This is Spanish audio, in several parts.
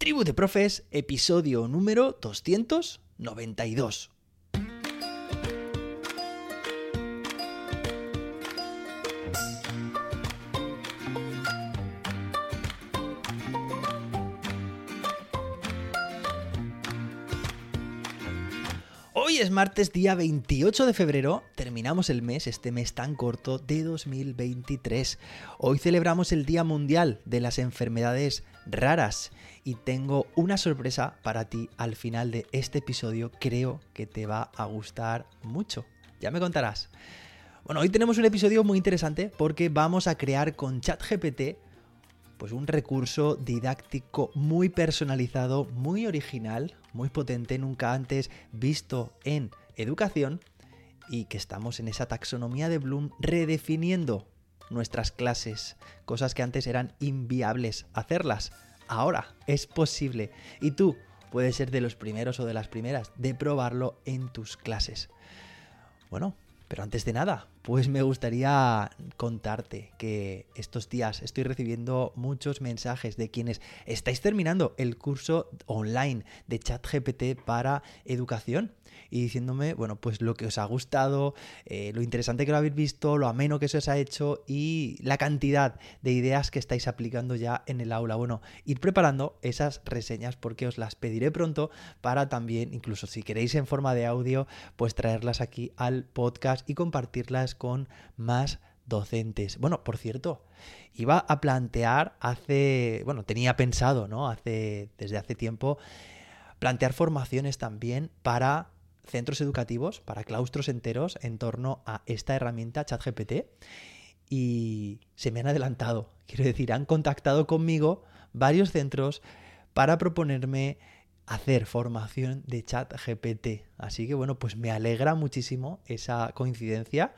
Tribu de Profes, episodio número 292. Hoy es martes día 28 de febrero, terminamos el mes, este mes tan corto de 2023. Hoy celebramos el Día Mundial de las Enfermedades Raras y tengo una sorpresa para ti al final de este episodio, creo que te va a gustar mucho, ya me contarás. Bueno, hoy tenemos un episodio muy interesante porque vamos a crear con ChatGPT pues un recurso didáctico muy personalizado, muy original, muy potente, nunca antes visto en educación y que estamos en esa taxonomía de Bloom redefiniendo nuestras clases, cosas que antes eran inviables hacerlas. Ahora es posible y tú puedes ser de los primeros o de las primeras de probarlo en tus clases. Bueno, pero antes de nada, pues me gustaría contarte que estos días estoy recibiendo muchos mensajes de quienes estáis terminando el curso online de ChatGPT para educación y diciéndome, bueno, pues lo que os ha gustado, eh, lo interesante que lo habéis visto, lo ameno que se os ha hecho y la cantidad de ideas que estáis aplicando ya en el aula. Bueno, ir preparando esas reseñas porque os las pediré pronto para también, incluso si queréis en forma de audio, pues traerlas aquí al podcast y compartirlas con más docentes. Bueno, por cierto, iba a plantear hace, bueno, tenía pensado, ¿no? Hace desde hace tiempo plantear formaciones también para centros educativos, para claustros enteros en torno a esta herramienta ChatGPT y se me han adelantado. Quiero decir, han contactado conmigo varios centros para proponerme hacer formación de ChatGPT. Así que bueno, pues me alegra muchísimo esa coincidencia.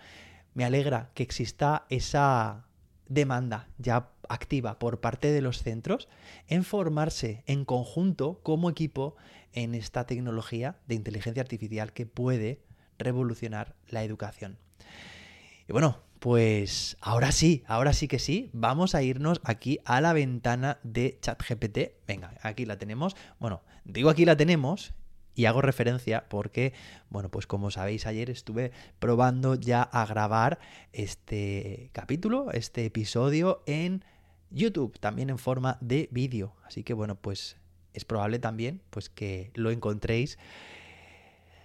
Me alegra que exista esa demanda ya activa por parte de los centros en formarse en conjunto como equipo en esta tecnología de inteligencia artificial que puede revolucionar la educación. Y bueno, pues ahora sí, ahora sí que sí, vamos a irnos aquí a la ventana de ChatGPT. Venga, aquí la tenemos. Bueno, digo aquí la tenemos y hago referencia porque, bueno, pues como sabéis, ayer estuve probando ya a grabar este capítulo, este episodio en YouTube, también en forma de vídeo. Así que, bueno, pues es probable también pues que lo encontréis.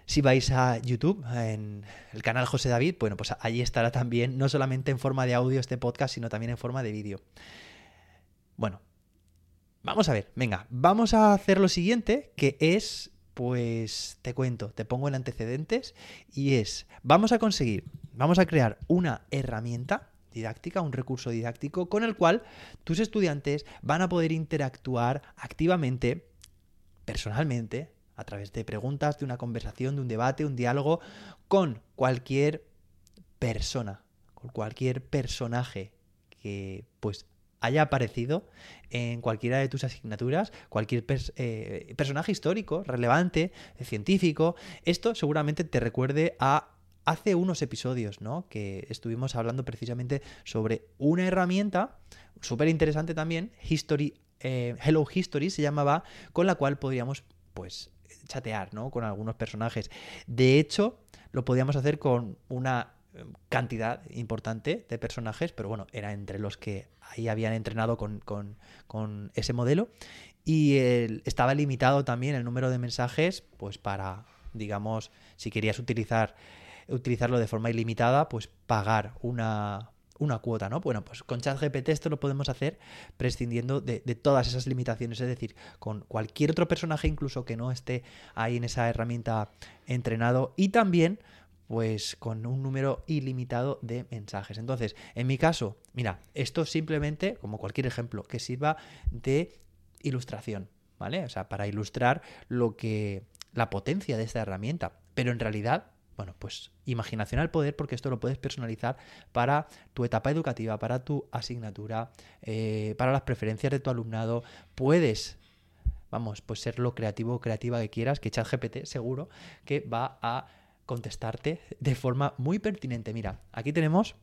Si vais a YouTube, en el canal José David, bueno, pues allí estará también, no solamente en forma de audio este podcast, sino también en forma de vídeo. Bueno, vamos a ver, venga, vamos a hacer lo siguiente, que es, pues te cuento, te pongo en antecedentes, y es, vamos a conseguir, vamos a crear una herramienta didáctica, un recurso didáctico con el cual tus estudiantes van a poder interactuar activamente, personalmente, a través de preguntas, de una conversación, de un debate, un diálogo, con cualquier persona, con cualquier personaje que pues haya aparecido en cualquiera de tus asignaturas, cualquier eh, personaje histórico, relevante, científico, esto seguramente te recuerde a hace unos episodios, ¿no? Que estuvimos hablando precisamente sobre una herramienta súper interesante también, History, eh, Hello History se llamaba, con la cual podríamos, pues, chatear, ¿no? Con algunos personajes. De hecho, lo podíamos hacer con una eh, cantidad importante de personajes, pero bueno, era entre los que ahí habían entrenado con, con ese modelo. Y estaba limitado también el número de mensajes, pues para, digamos, si querías utilizar utilizarlo de forma ilimitada, pues pagar una, una cuota, ¿no? Bueno, pues con ChatGPT esto lo podemos hacer prescindiendo de, de, todas esas limitaciones, es decir, con cualquier otro personaje incluso que no esté ahí en esa herramienta entrenado y también pues con un número ilimitado de mensajes. Entonces, en mi caso, mira, esto simplemente, como cualquier ejemplo, que sirva de ilustración, ¿vale? O sea, para ilustrar lo que la potencia de esta herramienta, pero en realidad bueno, pues imaginación al poder porque esto lo puedes personalizar para tu etapa educativa, para tu asignatura, eh, para las preferencias de tu alumnado. Puedes, vamos, pues ser lo creativo o creativa que quieras, que ChatGPT seguro que va a contestarte de forma muy pertinente. Mira, aquí tenemos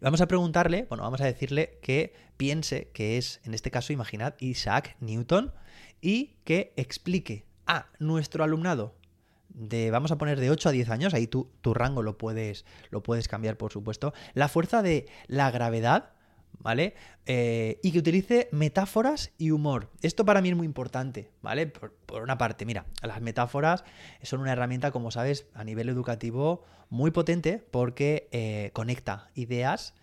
Vamos a preguntarle, bueno, vamos a decirle que piense que es, en este caso, imaginad, Isaac Newton y que explique a nuestro alumnado de, vamos a poner de 8 a 10 años, ahí tu, tu rango lo puedes, lo puedes cambiar, por supuesto, la fuerza de la gravedad, ¿vale? Eh, y que utilice metáforas y humor. Esto para mí es muy importante, ¿vale? Por, una parte, mira, las metáforas son una herramienta, como sabes, a nivel educativo muy potente porque eh, conecta ideas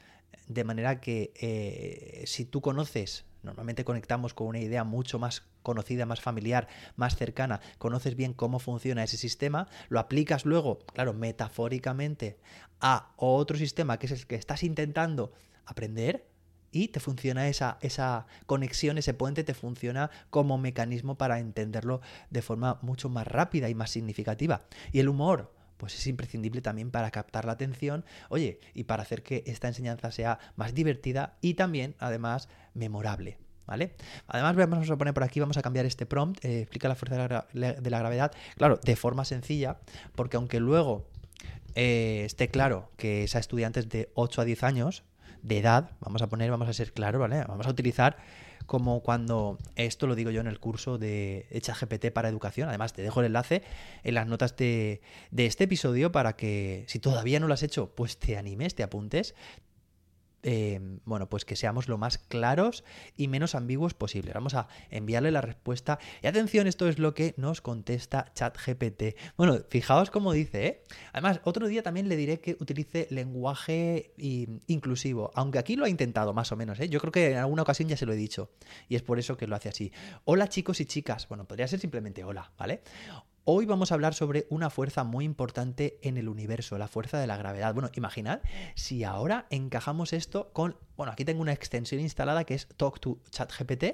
de manera que eh, si tú conoces Normalmente conectamos con una idea mucho más conocida, más familiar, más cercana, conoces bien cómo funciona ese sistema, lo aplicas luego, claro, metafóricamente a otro sistema que es el que estás intentando aprender y te funciona esa, esa conexión, ese puente te funciona como mecanismo para entenderlo de forma mucho más rápida y más significativa. Y el humor, pues es imprescindible también para captar la atención, oye, y para hacer que esta enseñanza sea más divertida y también, además, memorable. ¿Vale? Además, vamos a poner por aquí, vamos a cambiar este prompt, eh, explica la fuerza de la, gravedad, claro, de forma sencilla, porque aunque luego eh, esté claro que es a estudiantes de 8 a 10 años de edad, vamos a poner, vamos a ser claros, ¿vale? Vamos a utilizar como cuando, esto lo digo yo en el curso de GPT para educación, además te dejo el enlace en las notas de, de este episodio para que si todavía no lo has hecho, pues te animes, te apuntes, Em, bueno, pues que seamos lo más claros y menos ambiguos posible. Vamos a enviarle la respuesta. Y atención, esto es lo que nos contesta ChatGPT. Bueno, fijaos cómo dice, ¿eh? Además, otro día también le diré que utilice lenguaje inclusivo, aunque aquí lo ha intentado más o menos, ¿eh? Yo creo que en alguna ocasión ya se lo he dicho y es por eso que lo hace así. Hola chicos y chicas. Bueno, podría ser simplemente hola, ¿vale? Hoy vamos a hablar sobre una fuerza muy importante en el universo, la fuerza de la gravedad. Bueno, imaginad si ahora encajamos esto con, bueno, aquí tengo una extensión instalada que es Talk to ChatGPT,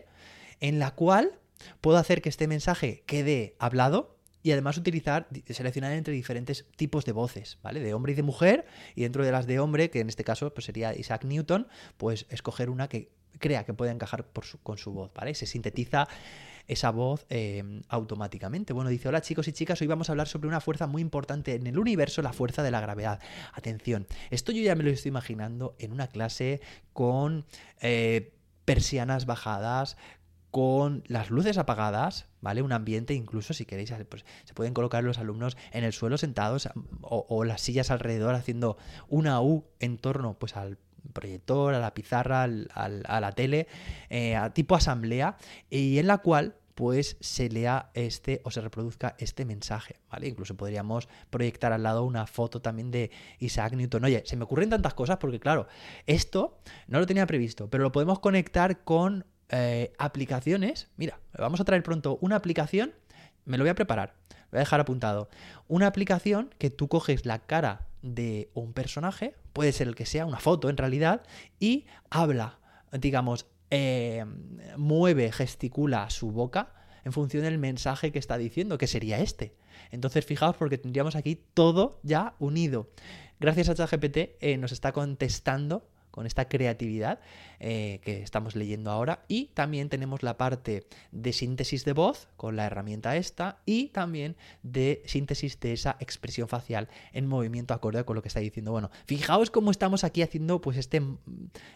en la cual puedo hacer que este mensaje quede hablado y además utilizar, seleccionar entre diferentes tipos de voces, ¿vale? De hombre y de mujer, y dentro de las de hombre, que en este caso pues sería Isaac Newton, pues escoger una que crea que puede encajar con su voz, ¿vale? Se sintetiza esa voz em, automáticamente. Bueno, dice, hola chicos y chicas, hoy vamos a hablar sobre una fuerza muy importante en el universo, la fuerza de la gravedad. Atención, esto yo ya me lo estoy imaginando en una clase con eh, persianas bajadas, con las luces apagadas, ¿vale? Un ambiente, incluso si queréis, pues, se pueden colocar los alumnos en el suelo sentados o, las sillas alrededor haciendo una U en torno pues al proyector, a la pizarra, a la tele, eh, a tipo asamblea, y en la cual pues se lea este o se reproduzca este mensaje, ¿vale? Incluso podríamos proyectar al lado una foto también de Isaac Newton. Oye, se me ocurren tantas cosas porque claro, esto no lo tenía previsto, pero lo podemos conectar con eh, aplicaciones. Mira, vamos a traer pronto una aplicación, me lo voy a preparar, voy a dejar apuntado, una aplicación que tú coges la cara de un personaje, puede ser el que sea, una foto en realidad, y habla, digamos, eh, mueve, gesticula su boca en función del mensaje que está diciendo, que sería este. Entonces, fijaos porque tendríamos aquí todo ya unido. Gracias a ChatGPT eh, nos está contestando con esta creatividad eh, que estamos leyendo ahora. Y también tenemos la parte de síntesis de voz con la herramienta esta y también de síntesis de esa expresión facial en movimiento acorde con lo que está diciendo. Bueno, fijaos cómo estamos aquí haciendo pues este,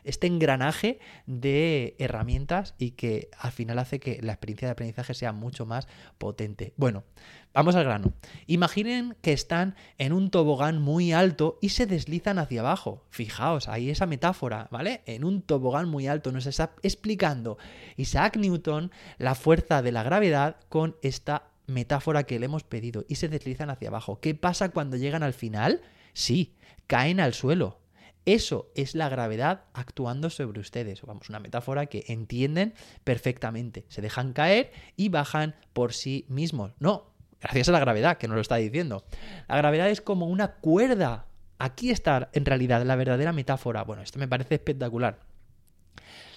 este engranaje de herramientas y que al final hace que la experiencia de aprendizaje sea mucho más potente. Bueno, Vamos al grano. Imaginen que están en un tobogán muy alto y se deslizan hacia abajo. Fijaos, ahí esa metáfora, ¿vale? En un tobogán muy alto nos está explicando Isaac Newton la fuerza de la gravedad con esta metáfora que le hemos pedido y se deslizan hacia abajo. ¿Qué pasa cuando llegan al final? Sí, caen al suelo. Eso es la gravedad actuando sobre ustedes. Vamos, una metáfora que entienden perfectamente. Se dejan caer y bajan por sí mismos. No, Gracias a la gravedad, que nos lo está diciendo. La gravedad es como una cuerda. Aquí está en realidad la verdadera metáfora. Bueno, esto me parece espectacular.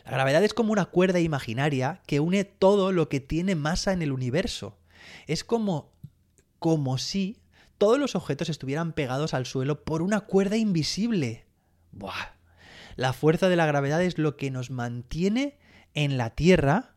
La gravedad es como una cuerda imaginaria que une todo lo que tiene masa en el universo. Es como, como si todos los objetos estuvieran pegados al suelo por una cuerda invisible. Buah. La fuerza de la gravedad es lo que nos mantiene en la Tierra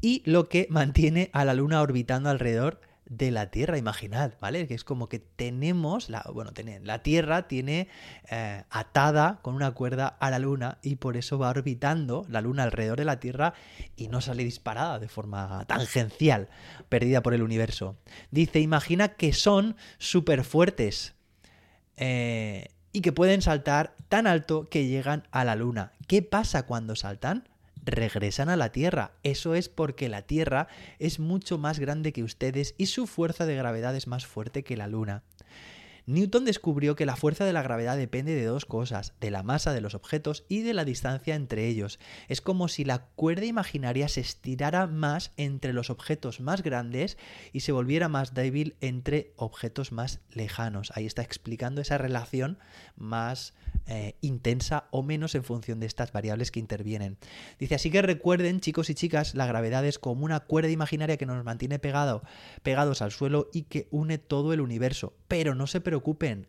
y lo que mantiene a la Luna orbitando alrededor de la Tierra, imaginad, ¿vale? Que es como que tenemos, la, bueno, la Tierra tiene eh, atada con una cuerda a la Luna y por eso va orbitando la Luna alrededor de la Tierra y no sale disparada de forma tangencial, perdida por el universo. Dice, imagina que son súper fuertes. Eh, y que pueden saltar tan alto que llegan a la Luna. ¿Qué pasa cuando saltan? Regresan a la Tierra. Eso es porque la Tierra es mucho más grande que ustedes y su fuerza de gravedad es más fuerte que la Luna. Newton descubrió que la fuerza de la gravedad depende de dos cosas, de la masa de los objetos y de la distancia entre ellos. Es como si la cuerda imaginaria se estirara más entre los objetos más grandes y se volviera más débil entre objetos más lejanos. Ahí está explicando esa relación más eh, intensa o menos en función de estas variables que intervienen. Dice, así que recuerden, chicos y chicas, la gravedad es como una cuerda imaginaria que nos mantiene pegado, pegados al suelo y que une todo el universo. Pero no se preocupen,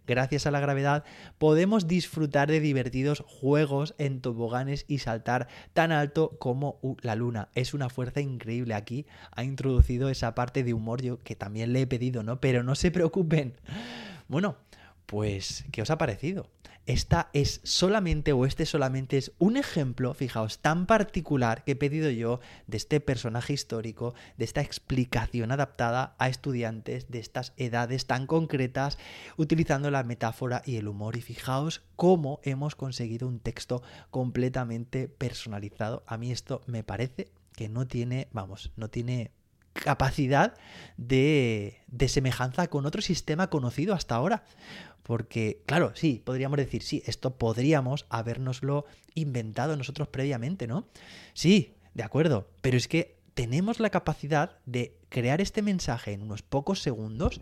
gracias a la gravedad podemos disfrutar de divertidos juegos en toboganes y saltar tan alto como la luna. Es una fuerza increíble. Aquí ha introducido esa parte de humor yo que también le he pedido, ¿no? Pero no se preocupen. Bueno, pues, ¿qué os ha parecido? Esta es solamente, o este solamente es un ejemplo, fijaos, tan particular que he pedido yo de este personaje histórico, de esta explicación adaptada a estudiantes de estas edades tan concretas, utilizando la metáfora y el humor. Y fijaos cómo hemos conseguido un texto completamente personalizado. A mí esto me parece que no tiene, vamos, no tiene capacidad de, de semejanza con otro sistema conocido hasta ahora. Porque, claro, sí, podríamos decir, sí, esto podríamos habernoslo inventado nosotros previamente, ¿no? Sí, de acuerdo, pero es que tenemos la capacidad de crear este mensaje en unos pocos segundos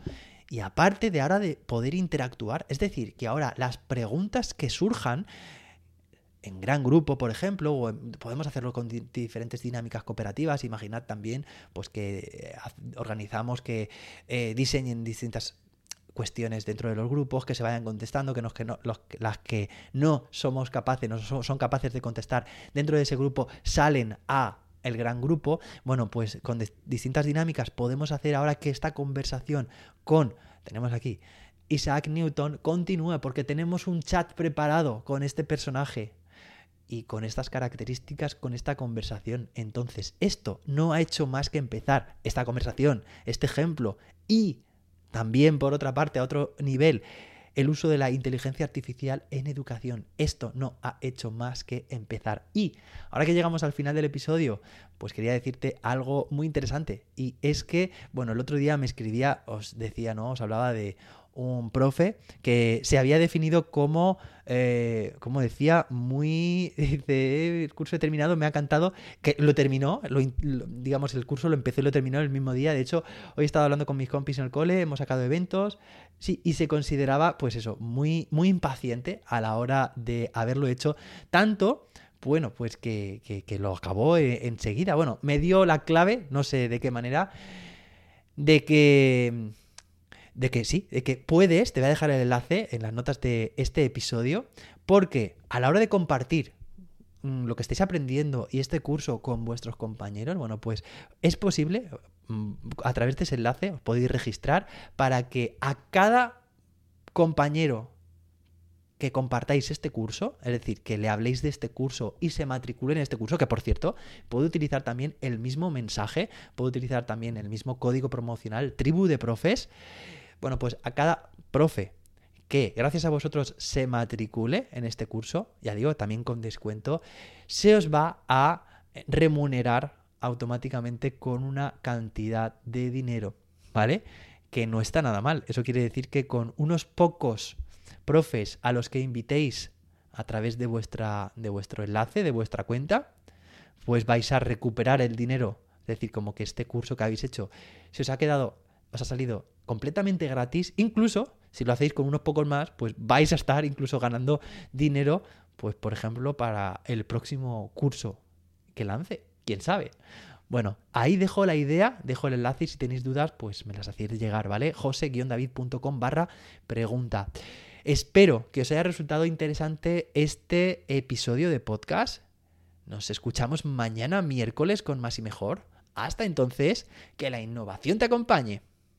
y aparte de ahora de poder interactuar, es decir, que ahora las preguntas que surjan en gran grupo, por ejemplo, o podemos hacerlo con diferentes dinámicas cooperativas. Imaginad también pues, que eh, organizamos que eh, diseñen distintas cuestiones dentro de los grupos que se vayan contestando, que, no, las que no somos capaces, no son, capaces de contestar dentro de ese grupo salen a el gran grupo, bueno, pues con distintas dinámicas podemos hacer ahora que esta conversación con, tenemos aquí, Isaac Newton continúe porque tenemos un chat preparado con este personaje y con estas características, con esta conversación. Entonces, esto no ha hecho más que empezar esta conversación, este ejemplo, y también, por otra parte, a otro nivel, el uso de la inteligencia artificial en educación. Esto no ha hecho más que empezar. Y ahora que llegamos al final del episodio, pues quería decirte algo muy interesante. Y es que, bueno, el otro día me escribía, os decía, ¿no? Os hablaba de un profe que se había definido como, eh, como decía, muy, dice, el curso he terminado, me ha cantado, que lo terminó, digamos, el curso lo empezó y lo terminó el mismo día. De hecho, hoy he estado hablando con mis compis en el cole, hemos sacado eventos, sí, y se consideraba, pues eso, muy, muy impaciente a la hora de haberlo hecho, tanto bueno, pues que, que, lo acabó eh, enseguida. Bueno, me dio la clave, no sé de qué manera, de que de que sí, de que puedes, te voy a dejar el enlace en las notas de este episodio, porque a la hora de compartir mm, lo que estáis aprendiendo y este curso con vuestros compañeros, bueno, pues es posible, mm, a través de ese enlace os podéis registrar para que a cada compañero que compartáis este curso, es decir, que le habléis de este curso y se matriculen en este curso, que por cierto, puede utilizar también el mismo mensaje, puede utilizar también el mismo código promocional, tribu de profes, bueno, pues a cada profe que gracias a vosotros se matricule en este curso, ya digo, también con descuento, se os va a remunerar automáticamente con una cantidad de dinero, ¿vale? Que no está nada mal. Eso quiere decir que con unos pocos profes a los que invitéis a través de, vuestra, de vuestro enlace, de vuestra cuenta, pues vais a recuperar el dinero. Es decir, como que este curso que habéis hecho se os ha quedado, os ha salido completamente gratis, incluso si lo hacéis con unos pocos más, pues vais a estar incluso ganando dinero, pues por ejemplo, para el próximo curso que lance, quién sabe. Bueno, ahí dejo la idea, dejo el enlace y si tenéis dudas, pues me las hacéis llegar, ¿vale? jose-david.com barra pregunta. Espero que os haya resultado interesante este episodio de podcast. Nos escuchamos mañana miércoles con más y mejor. Hasta entonces, que la innovación te acompañe.